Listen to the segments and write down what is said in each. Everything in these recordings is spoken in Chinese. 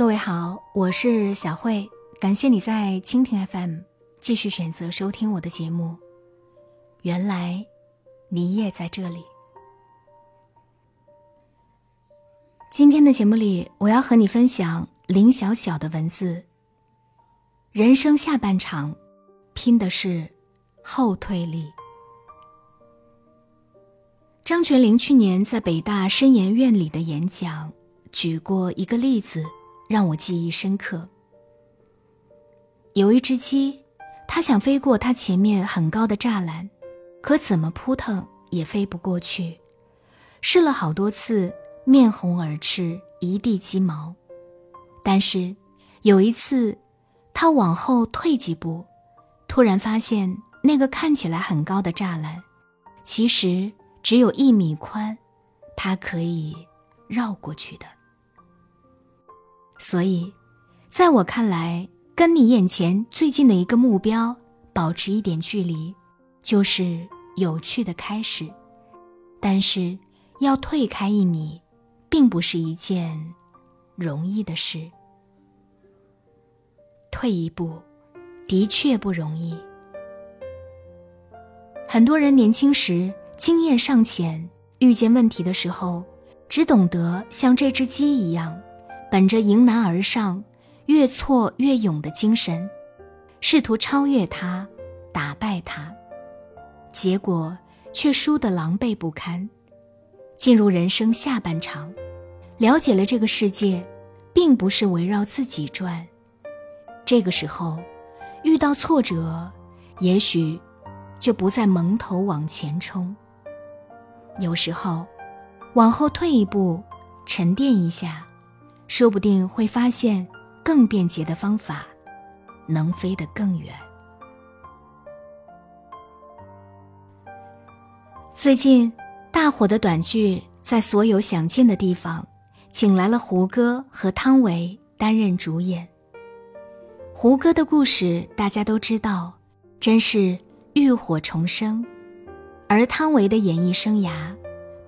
各位好，我是小慧，感谢你在蜻蜓 FM 继续选择收听我的节目。原来你也在这里。今天的节目里，我要和你分享林小小的文字。人生下半场，拼的是后退力。张泉灵去年在北大深研院里的演讲，举过一个例子。让我记忆深刻。有一只鸡，它想飞过它前面很高的栅栏，可怎么扑腾也飞不过去。试了好多次，面红耳赤，一地鸡毛。但是有一次，它往后退几步，突然发现那个看起来很高的栅栏，其实只有一米宽，它可以绕过去的。所以，在我看来，跟你眼前最近的一个目标保持一点距离，就是有趣的开始。但是，要退开一米，并不是一件容易的事。退一步，的确不容易。很多人年轻时经验尚浅，遇见问题的时候，只懂得像这只鸡一样。本着迎难而上、越挫越勇的精神，试图超越他、打败他，结果却输得狼狈不堪。进入人生下半场，了解了这个世界，并不是围绕自己转。这个时候，遇到挫折，也许就不再蒙头往前冲。有时候，往后退一步，沉淀一下。说不定会发现更便捷的方法，能飞得更远。最近大火的短剧在所有想见的地方，请来了胡歌和汤唯担任主演。胡歌的故事大家都知道，真是浴火重生；而汤唯的演艺生涯，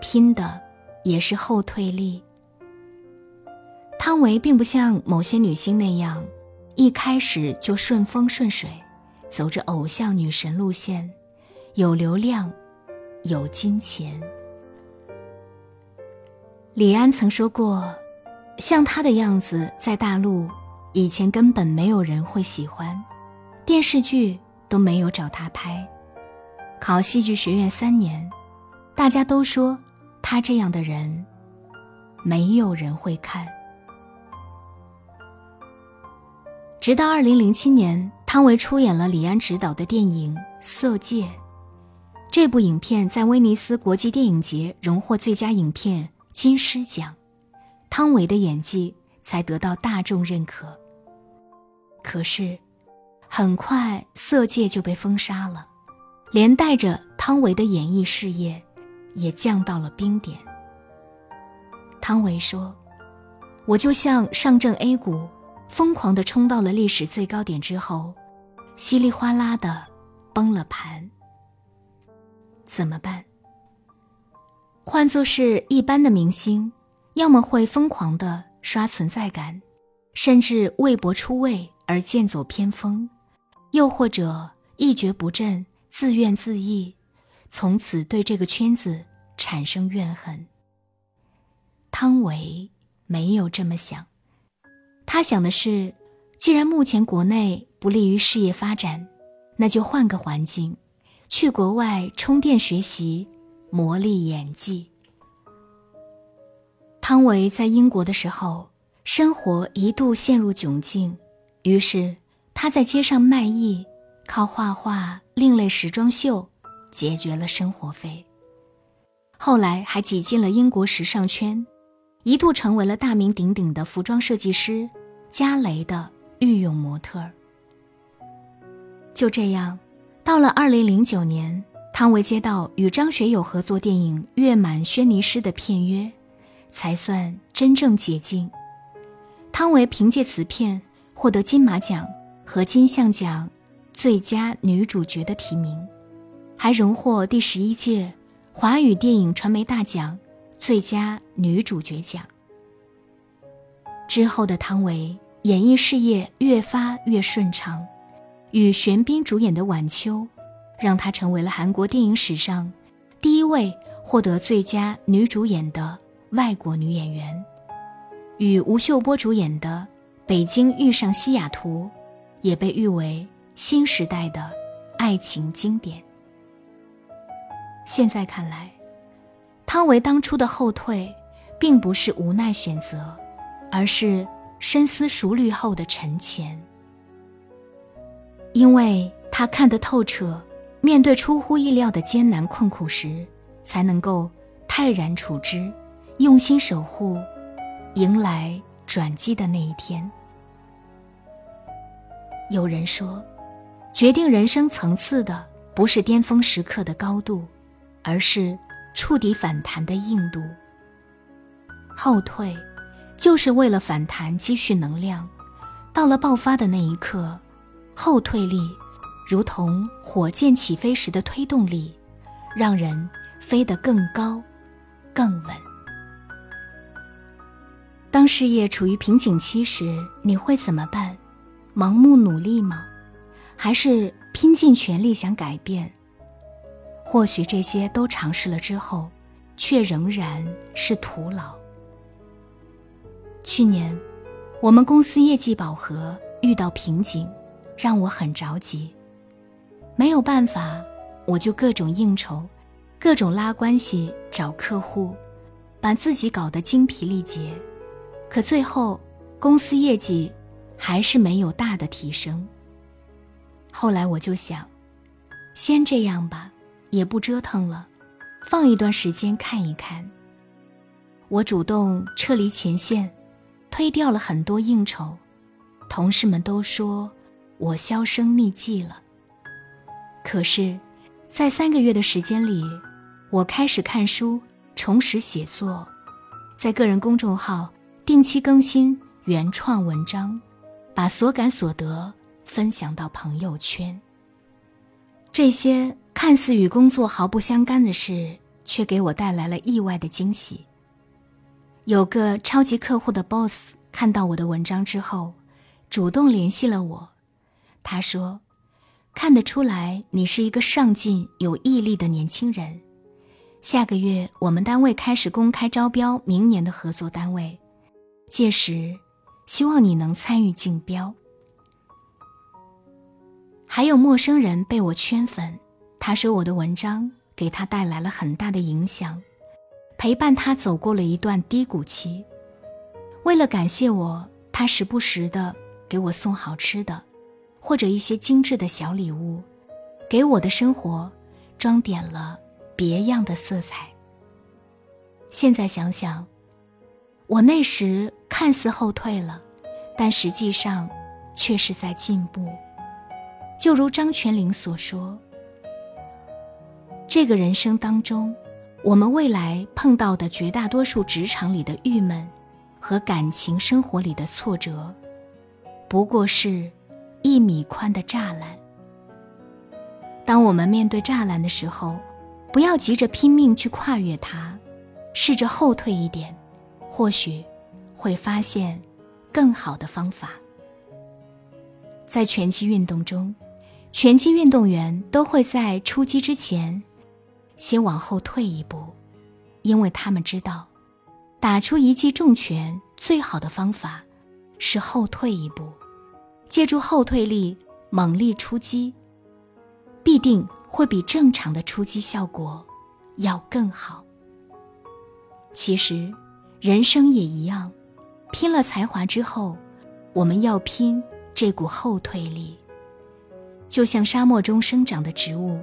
拼的也是后退力。汤唯并不像某些女星那样，一开始就顺风顺水，走着偶像女神路线，有流量，有金钱。李安曾说过，像她的样子在大陆以前根本没有人会喜欢，电视剧都没有找她拍，考戏剧学院三年，大家都说她这样的人，没有人会看。直到二零零七年，汤唯出演了李安执导的电影《色戒》。这部影片在威尼斯国际电影节荣获最佳影片金狮奖，汤唯的演技才得到大众认可。可是，很快《色戒》就被封杀了，连带着汤唯的演艺事业也降到了冰点。汤唯说：“我就像上证 A 股。”疯狂地冲到了历史最高点之后，稀里哗啦的崩了盘。怎么办？换作是一般的明星，要么会疯狂的刷存在感，甚至为博出位而剑走偏锋，又或者一蹶不振，自怨自艾，从此对这个圈子产生怨恨。汤唯没有这么想。他想的是，既然目前国内不利于事业发展，那就换个环境，去国外充电学习，磨砺演技。汤唯在英国的时候，生活一度陷入窘境，于是他在街上卖艺，靠画画、另类时装秀解决了生活费。后来还挤进了英国时尚圈。一度成为了大名鼎鼎的服装设计师，佳蕾的御用模特儿。就这样，到了二零零九年，汤唯接到与张学友合作电影《月满轩尼诗》的片约，才算真正解禁。汤唯凭借此片获得金马奖和金像奖最佳女主角的提名，还荣获第十一届华语电影传媒大奖。最佳女主角奖。之后的汤唯演艺事业越发越顺畅，与玄彬主演的《晚秋》，让她成为了韩国电影史上第一位获得最佳女主演的外国女演员。与吴秀波主演的《北京遇上西雅图》，也被誉为新时代的爱情经典。现在看来，汤唯当初的后退，并不是无奈选择。而是深思熟虑后的沉潜，因为他看得透彻，面对出乎意料的艰难困苦时，才能够泰然处之，用心守护，迎来转机的那一天。有人说，决定人生层次的不是巅峰时刻的高度，而是触底反弹的硬度。后退。就是为了反弹积蓄能量，到了爆发的那一刻，后退力如同火箭起飞时的推动力，让人飞得更高、更稳。当事业处于瓶颈期时，你会怎么办？盲目努力吗？还是拼尽全力想改变？或许这些都尝试了之后，却仍然是徒劳。去年，我们公司业绩饱和，遇到瓶颈，让我很着急。没有办法，我就各种应酬，各种拉关系找客户，把自己搞得精疲力竭。可最后，公司业绩还是没有大的提升。后来我就想，先这样吧，也不折腾了，放一段时间看一看。我主动撤离前线。推掉了很多应酬，同事们都说我销声匿迹了。可是，在三个月的时间里，我开始看书，重拾写作，在个人公众号定期更新原创文章，把所感所得分享到朋友圈。这些看似与工作毫不相干的事，却给我带来了意外的惊喜。有个超级客户的 boss 看到我的文章之后，主动联系了我。他说：“看得出来你是一个上进、有毅力的年轻人。下个月我们单位开始公开招标明年的合作单位，届时希望你能参与竞标。”还有陌生人被我圈粉，他说我的文章给他带来了很大的影响。陪伴他走过了一段低谷期，为了感谢我，他时不时的给我送好吃的，或者一些精致的小礼物，给我的生活装点了别样的色彩。现在想想，我那时看似后退了，但实际上却是在进步。就如张泉灵所说：“这个人生当中。”我们未来碰到的绝大多数职场里的郁闷，和感情生活里的挫折，不过是一米宽的栅栏。当我们面对栅栏的时候，不要急着拼命去跨越它，试着后退一点，或许会发现更好的方法。在拳击运动中，拳击运动员都会在出击之前。先往后退一步，因为他们知道，打出一记重拳最好的方法是后退一步，借助后退力猛力出击，必定会比正常的出击效果要更好。其实，人生也一样，拼了才华之后，我们要拼这股后退力，就像沙漠中生长的植物。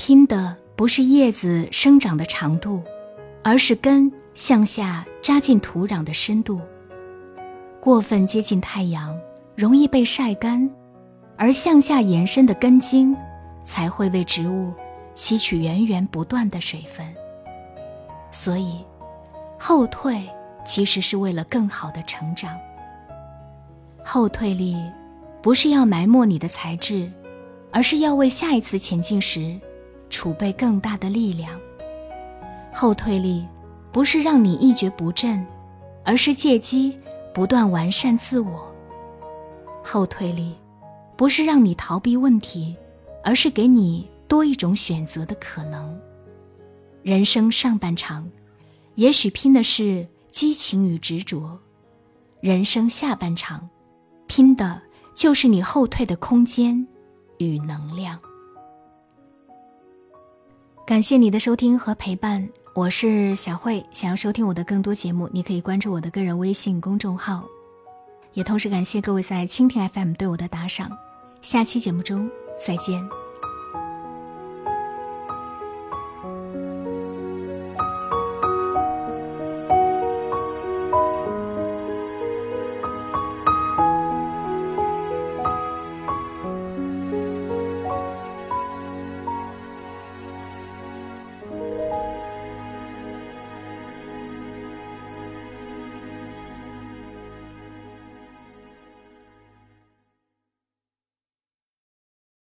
拼的不是叶子生长的长度，而是根向下扎进土壤的深度。过分接近太阳，容易被晒干，而向下延伸的根茎，才会为植物吸取源源不断的水分。所以，后退其实是为了更好的成长。后退力，不是要埋没你的才智，而是要为下一次前进时。储备更大的力量。后退力，不是让你一蹶不振，而是借机不断完善自我。后退力，不是让你逃避问题，而是给你多一种选择的可能。人生上半场，也许拼的是激情与执着；人生下半场，拼的就是你后退的空间与能量。感谢你的收听和陪伴，我是小慧。想要收听我的更多节目，你可以关注我的个人微信公众号。也同时感谢各位在蜻蜓 FM 对我的打赏。下期节目中再见。